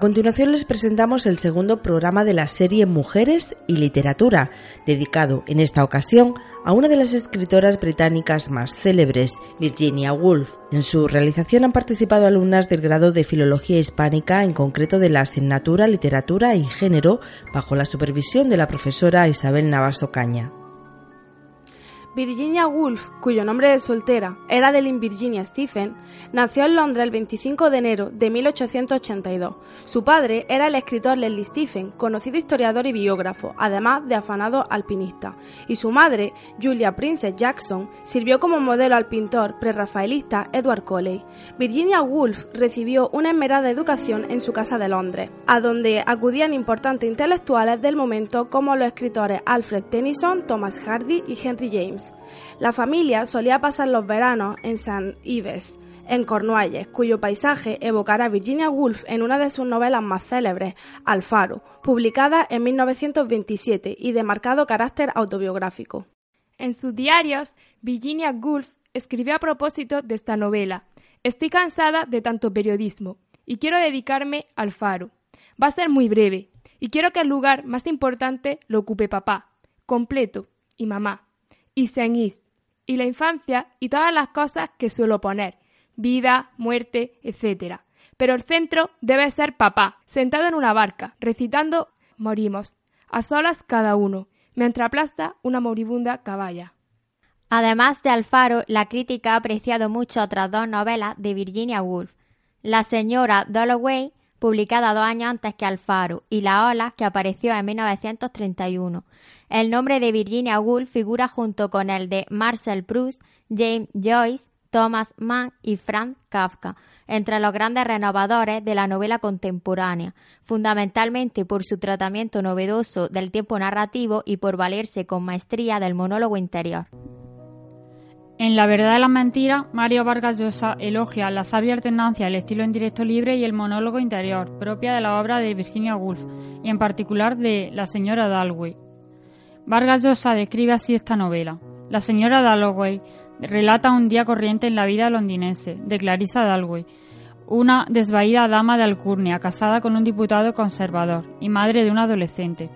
A continuación les presentamos el segundo programa de la serie Mujeres y Literatura, dedicado en esta ocasión a una de las escritoras británicas más célebres, Virginia Woolf. En su realización han participado alumnas del grado de Filología Hispánica, en concreto de la asignatura Literatura y Género, bajo la supervisión de la profesora Isabel Navas Ocaña. Virginia Woolf, cuyo nombre de soltera era Adeline Virginia Stephen, nació en Londres el 25 de enero de 1882. Su padre era el escritor Leslie Stephen, conocido historiador y biógrafo, además de afanado alpinista, y su madre, Julia Princess Jackson, sirvió como modelo al pintor prerrafaelista Edward Coley. Virginia Woolf recibió una esmerada educación en su casa de Londres, a donde acudían importantes intelectuales del momento como los escritores Alfred Tennyson, Thomas Hardy y Henry James. La familia solía pasar los veranos en St. Ives, en Cornualles, cuyo paisaje evocará Virginia Woolf en una de sus novelas más célebres, Alfaro, publicada en 1927 y de marcado carácter autobiográfico. En sus diarios, Virginia Woolf escribió a propósito de esta novela: Estoy cansada de tanto periodismo y quiero dedicarme al faro. Va a ser muy breve y quiero que el lugar más importante lo ocupe papá, completo, y mamá y y la infancia y todas las cosas que suelo poner, vida, muerte, etc. Pero el centro debe ser papá, sentado en una barca, recitando Morimos, a solas cada uno, mientras aplasta una moribunda caballa. Además de Alfaro, la crítica ha apreciado mucho otras dos novelas de Virginia Woolf, La señora Dalloway publicada dos años antes que Alfaro, y La Ola, que apareció en 1931. El nombre de Virginia Woolf figura junto con el de Marcel Proust, James Joyce, Thomas Mann y Franz Kafka, entre los grandes renovadores de la novela contemporánea, fundamentalmente por su tratamiento novedoso del tiempo narrativo y por valerse con maestría del monólogo interior. En La verdad de las mentiras, Mario Vargas Llosa elogia la sabia alternancia del estilo en directo libre y el monólogo interior, propia de la obra de Virginia Woolf, y en particular de La señora Dalloway. Vargas Llosa describe así esta novela. La señora Dalloway relata un día corriente en la vida londinense de Clarissa Dalloway, una desvaída dama de alcurnia casada con un diputado conservador y madre de un adolescente.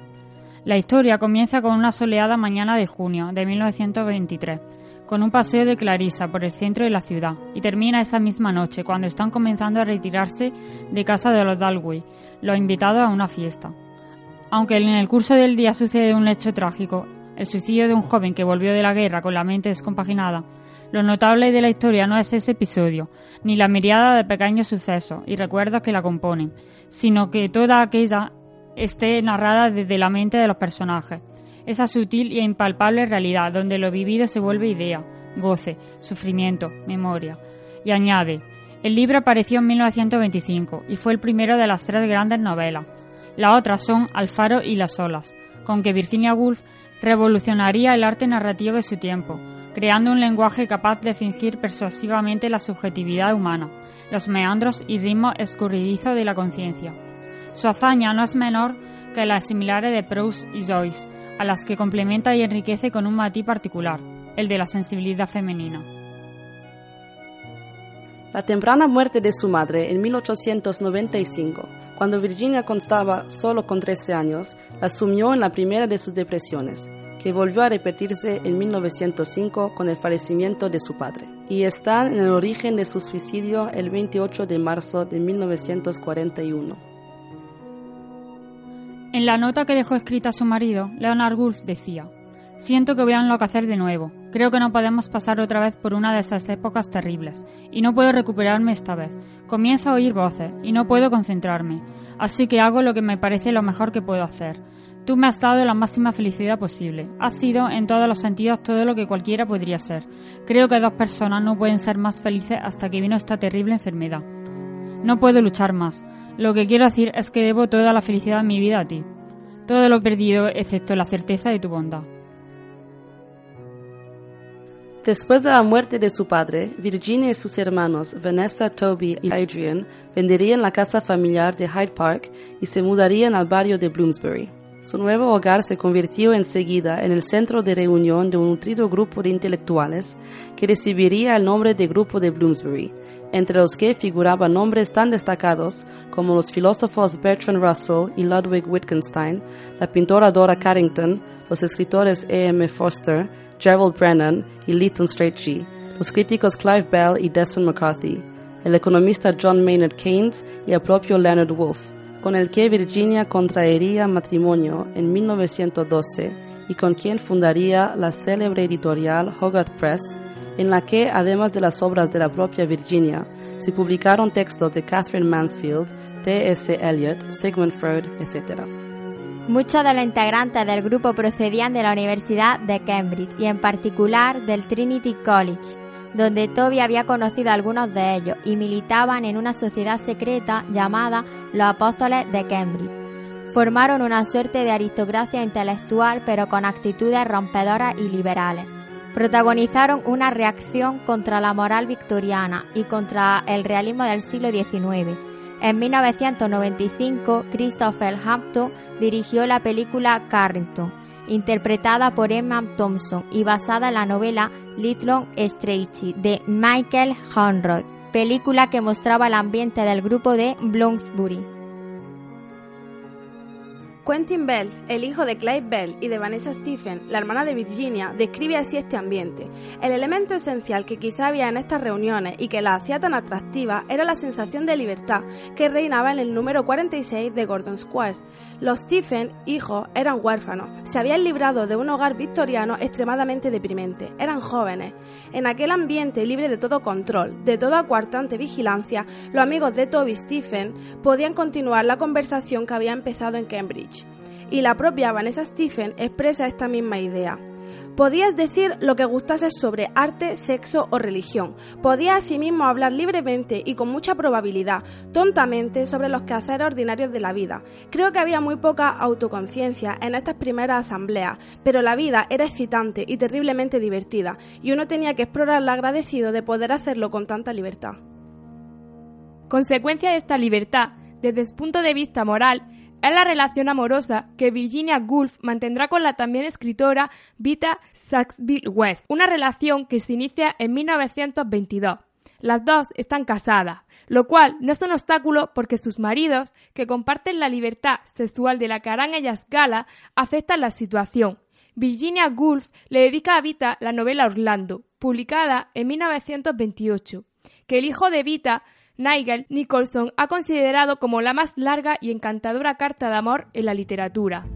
La historia comienza con una soleada mañana de junio de 1923 con un paseo de Clarisa por el centro de la ciudad y termina esa misma noche cuando están comenzando a retirarse de casa de los Dalway, los invitados a una fiesta. Aunque en el curso del día sucede un hecho trágico, el suicidio de un joven que volvió de la guerra con la mente descompaginada, lo notable de la historia no es ese episodio, ni la mirada de pequeños sucesos y recuerdos que la componen, sino que toda aquella esté narrada desde la mente de los personajes, esa sutil e impalpable realidad donde lo vivido se vuelve idea, goce, sufrimiento, memoria. Y añade, el libro apareció en 1925 y fue el primero de las tres grandes novelas. Las otras son Alfaro y Las olas, con que Virginia Woolf revolucionaría el arte narrativo de su tiempo, creando un lenguaje capaz de fingir persuasivamente la subjetividad humana, los meandros y ritmos escurridizos de la conciencia. Su hazaña no es menor que las similares de Proust y Joyce, a las que complementa y enriquece con un matiz particular, el de la sensibilidad femenina. La temprana muerte de su madre en 1895, cuando Virginia contaba solo con 13 años, la sumió en la primera de sus depresiones, que volvió a repetirse en 1905 con el fallecimiento de su padre, y está en el origen de su suicidio el 28 de marzo de 1941. En la nota que dejó escrita a su marido, Leonard Woolf decía, Siento que voy a enloquecer de nuevo. Creo que no podemos pasar otra vez por una de esas épocas terribles, y no puedo recuperarme esta vez. Comienzo a oír voces, y no puedo concentrarme. Así que hago lo que me parece lo mejor que puedo hacer. Tú me has dado la máxima felicidad posible. Has sido, en todos los sentidos, todo lo que cualquiera podría ser. Creo que dos personas no pueden ser más felices hasta que vino esta terrible enfermedad. No puedo luchar más. Lo que quiero decir es que debo toda la felicidad de mi vida a ti. Todo lo perdido excepto la certeza de tu bondad. Después de la muerte de su padre, Virginia y sus hermanos Vanessa, Toby y Adrian venderían la casa familiar de Hyde Park y se mudarían al barrio de Bloomsbury. Su nuevo hogar se convirtió enseguida en el centro de reunión de un nutrido grupo de intelectuales que recibiría el nombre de Grupo de Bloomsbury, entre los que figuraban nombres tan destacados como los filósofos Bertrand Russell y Ludwig Wittgenstein, la pintora Dora Carrington, los escritores E. M. Foster, Gerald Brennan y Lytton Strachey, los críticos Clive Bell y Desmond McCarthy, el economista John Maynard Keynes y el propio Leonard Woolf, con el que Virginia contraería matrimonio en 1912 y con quien fundaría la célebre editorial Hogarth Press, en la que, además de las obras de la propia Virginia, se publicaron textos de Catherine Mansfield, T.S. Eliot, Sigmund Freud, etc. Muchos de los integrantes del grupo procedían de la Universidad de Cambridge y en particular del Trinity College, donde Toby había conocido a algunos de ellos y militaban en una sociedad secreta llamada los Apóstoles de Cambridge. Formaron una suerte de aristocracia intelectual pero con actitudes rompedoras y liberales. Protagonizaron una reacción contra la moral victoriana y contra el realismo del siglo XIX. En 1995, Christopher Hampton dirigió la película Carrington, interpretada por Emma Thompson y basada en la novela Little Strachey de Michael Honroy, película que mostraba el ambiente del grupo de Bloomsbury. Quentin Bell, el hijo de Clive Bell y de Vanessa Stephen, la hermana de Virginia, describe así este ambiente. El elemento esencial que quizá había en estas reuniones y que la hacía tan atractiva era la sensación de libertad que reinaba en el número 46 de Gordon Square. Los Stephen, hijos, eran huérfanos, se habían librado de un hogar victoriano extremadamente deprimente, eran jóvenes. En aquel ambiente libre de todo control, de toda coartante vigilancia, los amigos de Toby Stephen podían continuar la conversación que había empezado en Cambridge y la propia Vanessa Stephen expresa esta misma idea. Podías decir lo que gustase sobre arte, sexo o religión. Podías asimismo hablar libremente y con mucha probabilidad, tontamente, sobre los quehaceres ordinarios de la vida. Creo que había muy poca autoconciencia en estas primeras asambleas, pero la vida era excitante y terriblemente divertida, y uno tenía que explorarla agradecido de poder hacerlo con tanta libertad. Consecuencia de esta libertad, desde el punto de vista moral, es la relación amorosa que Virginia Woolf mantendrá con la también escritora Vita Sackville West, una relación que se inicia en 1922. Las dos están casadas, lo cual no es un obstáculo porque sus maridos, que comparten la libertad sexual de la que harán ellas gala, aceptan la situación. Virginia Woolf le dedica a Vita la novela Orlando, publicada en 1928, que el hijo de Vita Nigel Nicholson ha considerado como la más larga y encantadora carta de amor en la literatura.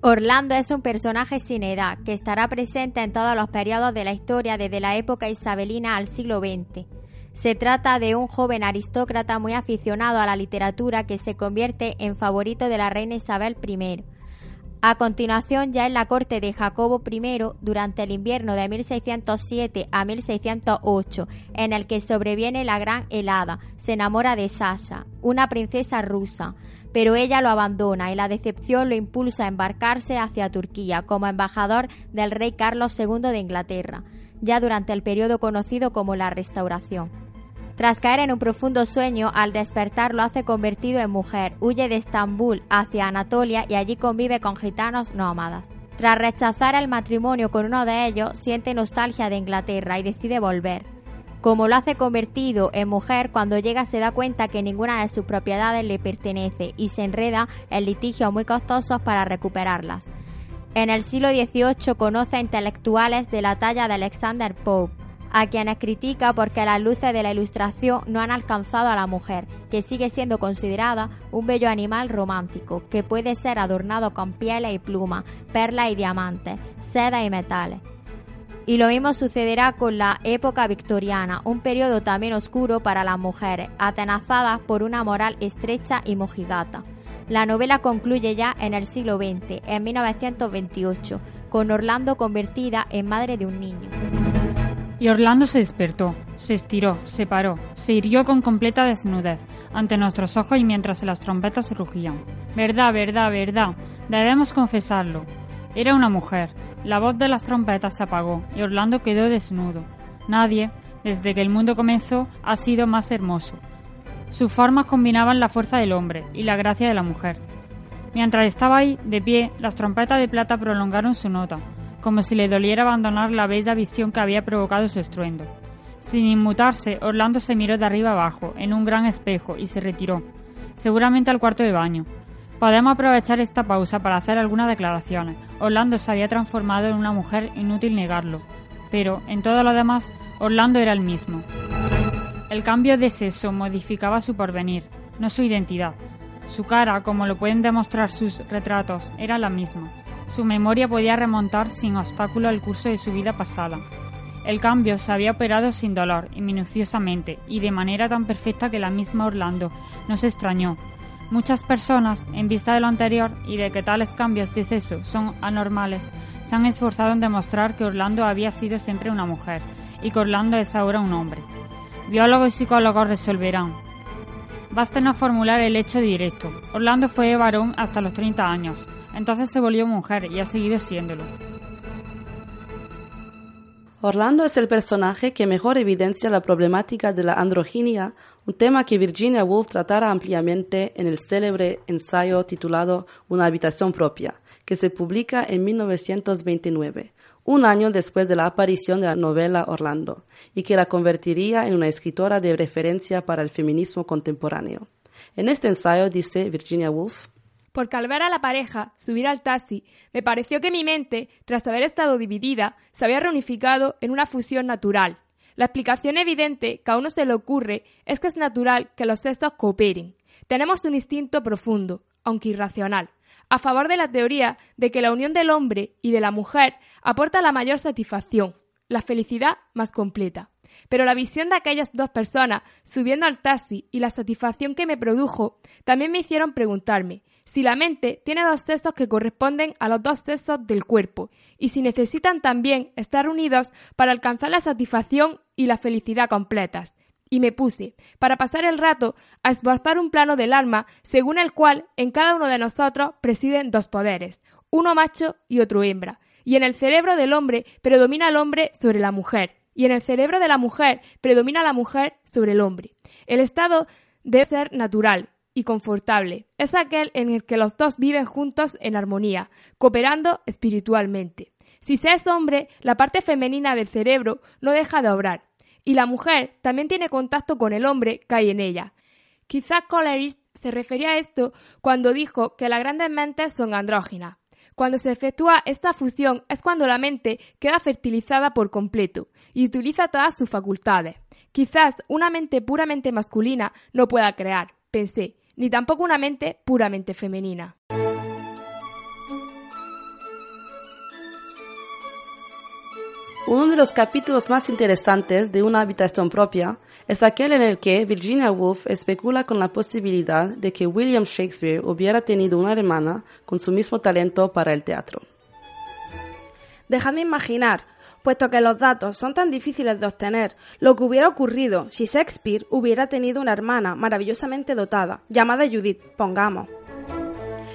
Orlando es un personaje sin edad que estará presente en todos los periodos de la historia desde la época isabelina al siglo XX. Se trata de un joven aristócrata muy aficionado a la literatura que se convierte en favorito de la reina Isabel I. A continuación, ya en la corte de Jacobo I, durante el invierno de 1607 a 1608, en el que sobreviene la gran helada, se enamora de Sasha, una princesa rusa, pero ella lo abandona y la decepción lo impulsa a embarcarse hacia Turquía como embajador del rey Carlos II de Inglaterra, ya durante el periodo conocido como la Restauración. Tras caer en un profundo sueño, al despertar lo hace convertido en mujer, huye de Estambul hacia Anatolia y allí convive con gitanos nómadas. Tras rechazar el matrimonio con uno de ellos, siente nostalgia de Inglaterra y decide volver. Como lo hace convertido en mujer, cuando llega se da cuenta que ninguna de sus propiedades le pertenece y se enreda en litigios muy costosos para recuperarlas. En el siglo XVIII conoce a intelectuales de la talla de Alexander Pope, a quienes critica porque las luces de la ilustración no han alcanzado a la mujer, que sigue siendo considerada un bello animal romántico, que puede ser adornado con pieles y plumas, perlas y diamantes, seda y metales. Y lo mismo sucederá con la época victoriana, un periodo también oscuro para las mujeres, atenazadas por una moral estrecha y mojigata. La novela concluye ya en el siglo XX, en 1928, con Orlando convertida en madre de un niño. Y Orlando se despertó, se estiró, se paró, se hirió con completa desnudez ante nuestros ojos y mientras las trompetas rugían. Verdad, verdad, verdad, debemos confesarlo. Era una mujer, la voz de las trompetas se apagó y Orlando quedó desnudo. Nadie, desde que el mundo comenzó, ha sido más hermoso. Sus formas combinaban la fuerza del hombre y la gracia de la mujer. Mientras estaba ahí, de pie, las trompetas de plata prolongaron su nota, como si le doliera abandonar la bella visión que había provocado su estruendo. Sin inmutarse, Orlando se miró de arriba abajo, en un gran espejo, y se retiró, seguramente al cuarto de baño. Podemos aprovechar esta pausa para hacer algunas declaraciones. Orlando se había transformado en una mujer, inútil negarlo, pero en todo lo demás, Orlando era el mismo. El cambio de sexo modificaba su porvenir, no su identidad. Su cara, como lo pueden demostrar sus retratos, era la misma. Su memoria podía remontar sin obstáculo el curso de su vida pasada. El cambio se había operado sin dolor y minuciosamente, y de manera tan perfecta que la misma Orlando no se extrañó Muchas personas, en vista de lo anterior y de que tales cambios de sexo son anormales, se han esforzado en demostrar que Orlando había sido siempre una mujer y que Orlando es ahora un hombre. Biólogos y psicólogos resolverán. Basta no formular el hecho directo. Orlando fue varón hasta los 30 años, entonces se volvió mujer y ha seguido siéndolo. Orlando es el personaje que mejor evidencia la problemática de la androginia, un tema que Virginia Woolf tratara ampliamente en el célebre ensayo titulado Una habitación propia, que se publica en 1929, un año después de la aparición de la novela Orlando, y que la convertiría en una escritora de referencia para el feminismo contemporáneo. En este ensayo dice Virginia Woolf, porque al ver a la pareja subir al taxi, me pareció que mi mente, tras haber estado dividida, se había reunificado en una fusión natural. La explicación evidente que a uno se le ocurre es que es natural que los sexos cooperen. Tenemos un instinto profundo, aunque irracional, a favor de la teoría de que la unión del hombre y de la mujer aporta la mayor satisfacción, la felicidad más completa. Pero la visión de aquellas dos personas subiendo al taxi y la satisfacción que me produjo también me hicieron preguntarme si la mente tiene dos sexos que corresponden a los dos sexos del cuerpo, y si necesitan también estar unidos para alcanzar la satisfacción y la felicidad completas. Y me puse, para pasar el rato, a esbozar un plano del alma según el cual en cada uno de nosotros presiden dos poderes, uno macho y otro hembra, y en el cerebro del hombre predomina el hombre sobre la mujer, y en el cerebro de la mujer predomina la mujer sobre el hombre. El estado debe ser natural, y confortable. Es aquel en el que los dos viven juntos en armonía, cooperando espiritualmente. Si se es hombre, la parte femenina del cerebro no deja de obrar, y la mujer también tiene contacto con el hombre que hay en ella. Quizá Coleridge se refería a esto cuando dijo que las grandes mentes son andróginas. Cuando se efectúa esta fusión es cuando la mente queda fertilizada por completo y utiliza todas sus facultades. Quizás una mente puramente masculina no pueda crear, pensé, ni tampoco una mente puramente femenina. Uno de los capítulos más interesantes de Una habitación propia es aquel en el que Virginia Woolf especula con la posibilidad de que William Shakespeare hubiera tenido una hermana con su mismo talento para el teatro. Dejadme imaginar puesto que los datos son tan difíciles de obtener, lo que hubiera ocurrido si Shakespeare hubiera tenido una hermana maravillosamente dotada, llamada Judith, pongamos.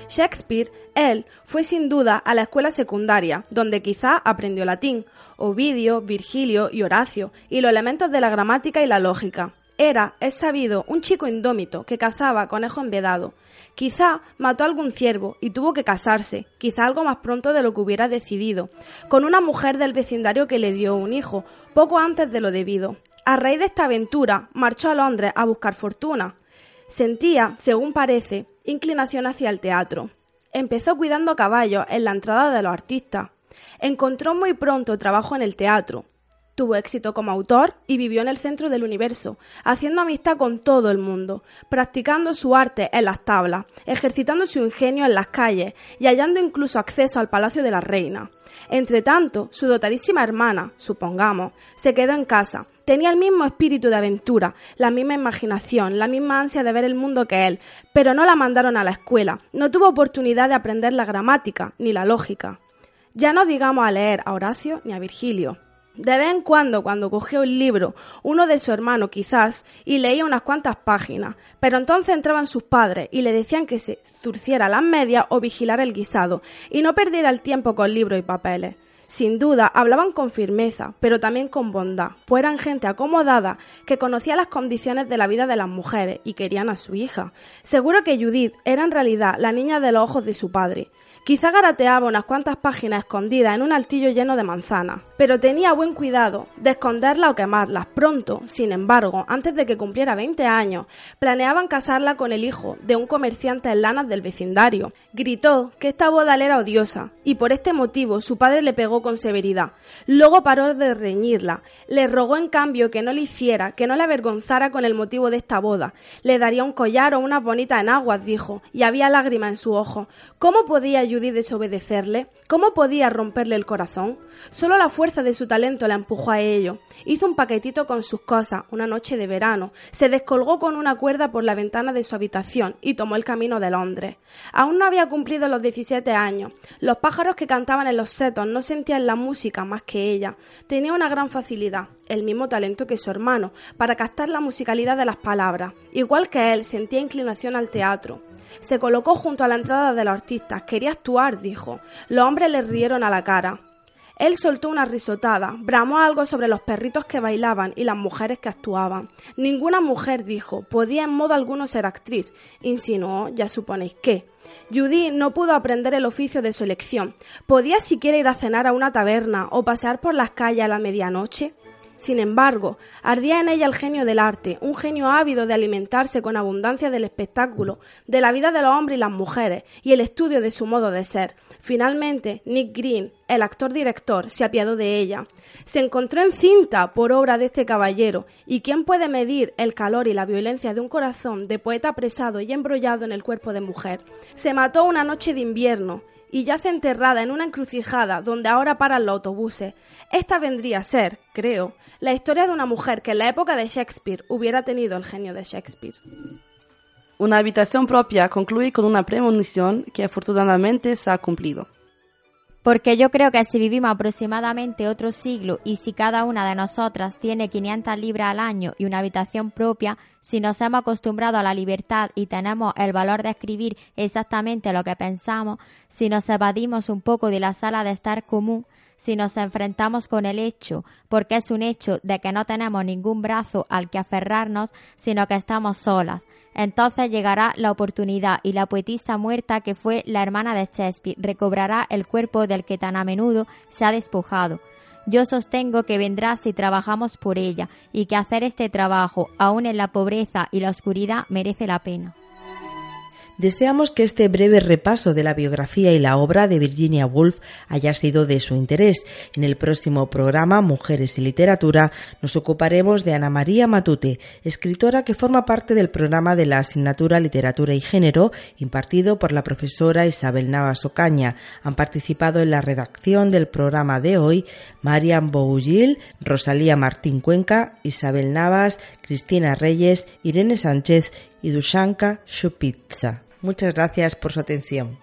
Shakespeare, él, fue sin duda a la escuela secundaria, donde quizá aprendió latín, Ovidio, Virgilio y Horacio, y los elementos de la gramática y la lógica. Era, es sabido, un chico indómito que cazaba conejo envedado. Quizá mató a algún ciervo y tuvo que casarse, quizá algo más pronto de lo que hubiera decidido, con una mujer del vecindario que le dio un hijo, poco antes de lo debido. A raíz de esta aventura, marchó a Londres a buscar fortuna. Sentía, según parece, inclinación hacia el teatro. Empezó cuidando caballos en la entrada de los artistas. Encontró muy pronto trabajo en el teatro. Tuvo éxito como autor y vivió en el centro del universo, haciendo amistad con todo el mundo, practicando su arte en las tablas, ejercitando su ingenio en las calles y hallando incluso acceso al palacio de la reina. Entretanto, su dotadísima hermana, supongamos, se quedó en casa. Tenía el mismo espíritu de aventura, la misma imaginación, la misma ansia de ver el mundo que él, pero no la mandaron a la escuela, no tuvo oportunidad de aprender la gramática ni la lógica. Ya no digamos a leer a Horacio ni a Virgilio. De vez en cuando, cuando cogía un libro, uno de su hermano quizás, y leía unas cuantas páginas, pero entonces entraban sus padres y le decían que se zurciera las medias o vigilara el guisado, y no perdiera el tiempo con libros y papeles. Sin duda, hablaban con firmeza, pero también con bondad, pues eran gente acomodada que conocía las condiciones de la vida de las mujeres y querían a su hija. Seguro que Judith era en realidad la niña de los ojos de su padre. Quizá garateaba unas cuantas páginas escondidas en un altillo lleno de manzanas, pero tenía buen cuidado de esconderlas o quemarlas. Pronto, sin embargo, antes de que cumpliera 20 años, planeaban casarla con el hijo de un comerciante en lanas del vecindario. Gritó que esta boda le era odiosa, y por este motivo su padre le pegó con severidad. Luego paró de reñirla. Le rogó en cambio que no le hiciera, que no le avergonzara con el motivo de esta boda. Le daría un collar o unas bonitas enaguas, dijo, y había lágrimas en su ojo. ¿Cómo podía Judy desobedecerle? ¿Cómo podía romperle el corazón? Solo la fuerza de su talento la empujó a ello. Hizo un paquetito con sus cosas una noche de verano, se descolgó con una cuerda por la ventana de su habitación y tomó el camino de Londres. Aún no había cumplido los 17 años. Los pájaros que cantaban en los setos no sentían la música más que ella. Tenía una gran facilidad, el mismo talento que su hermano, para captar la musicalidad de las palabras. Igual que él, sentía inclinación al teatro. Se colocó junto a la entrada de los artistas. Quería actuar, dijo. Los hombres le rieron a la cara. Él soltó una risotada, bramó algo sobre los perritos que bailaban y las mujeres que actuaban. Ninguna mujer, dijo, podía en modo alguno ser actriz. Insinuó, ya suponéis qué. Judy no pudo aprender el oficio de su elección. ¿Podía siquiera ir a cenar a una taberna o pasear por las calles a la medianoche? Sin embargo, ardía en ella el genio del arte, un genio ávido de alimentarse con abundancia del espectáculo, de la vida de los hombres y las mujeres, y el estudio de su modo de ser. Finalmente, Nick Green, el actor director, se apiadó de ella. Se encontró encinta por obra de este caballero, y quién puede medir el calor y la violencia de un corazón de poeta apresado y embrollado en el cuerpo de mujer. Se mató una noche de invierno, y yace enterrada en una encrucijada donde ahora paran los autobuses. Esta vendría a ser, creo, la historia de una mujer que en la época de Shakespeare hubiera tenido el genio de Shakespeare. Una habitación propia concluye con una premonición que afortunadamente se ha cumplido. Porque yo creo que si vivimos aproximadamente otro siglo y si cada una de nosotras tiene 500 libras al año y una habitación propia, si nos hemos acostumbrado a la libertad y tenemos el valor de escribir exactamente lo que pensamos, si nos evadimos un poco de la sala de estar común, si nos enfrentamos con el hecho, porque es un hecho de que no tenemos ningún brazo al que aferrarnos, sino que estamos solas, entonces llegará la oportunidad y la poetisa muerta que fue la hermana de Shakespeare recobrará el cuerpo del que tan a menudo se ha despojado. Yo sostengo que vendrá si trabajamos por ella y que hacer este trabajo, aun en la pobreza y la oscuridad, merece la pena. Deseamos que este breve repaso de la biografía y la obra de Virginia Woolf haya sido de su interés. En el próximo programa Mujeres y Literatura nos ocuparemos de Ana María Matute, escritora que forma parte del programa de la asignatura Literatura y Género impartido por la profesora Isabel Navas Ocaña. Han participado en la redacción del programa de hoy Marian Bougil, Rosalía Martín Cuenca, Isabel Navas, Cristina Reyes, Irene Sánchez y Dushanka Shupitza. Muchas gracias por su atención.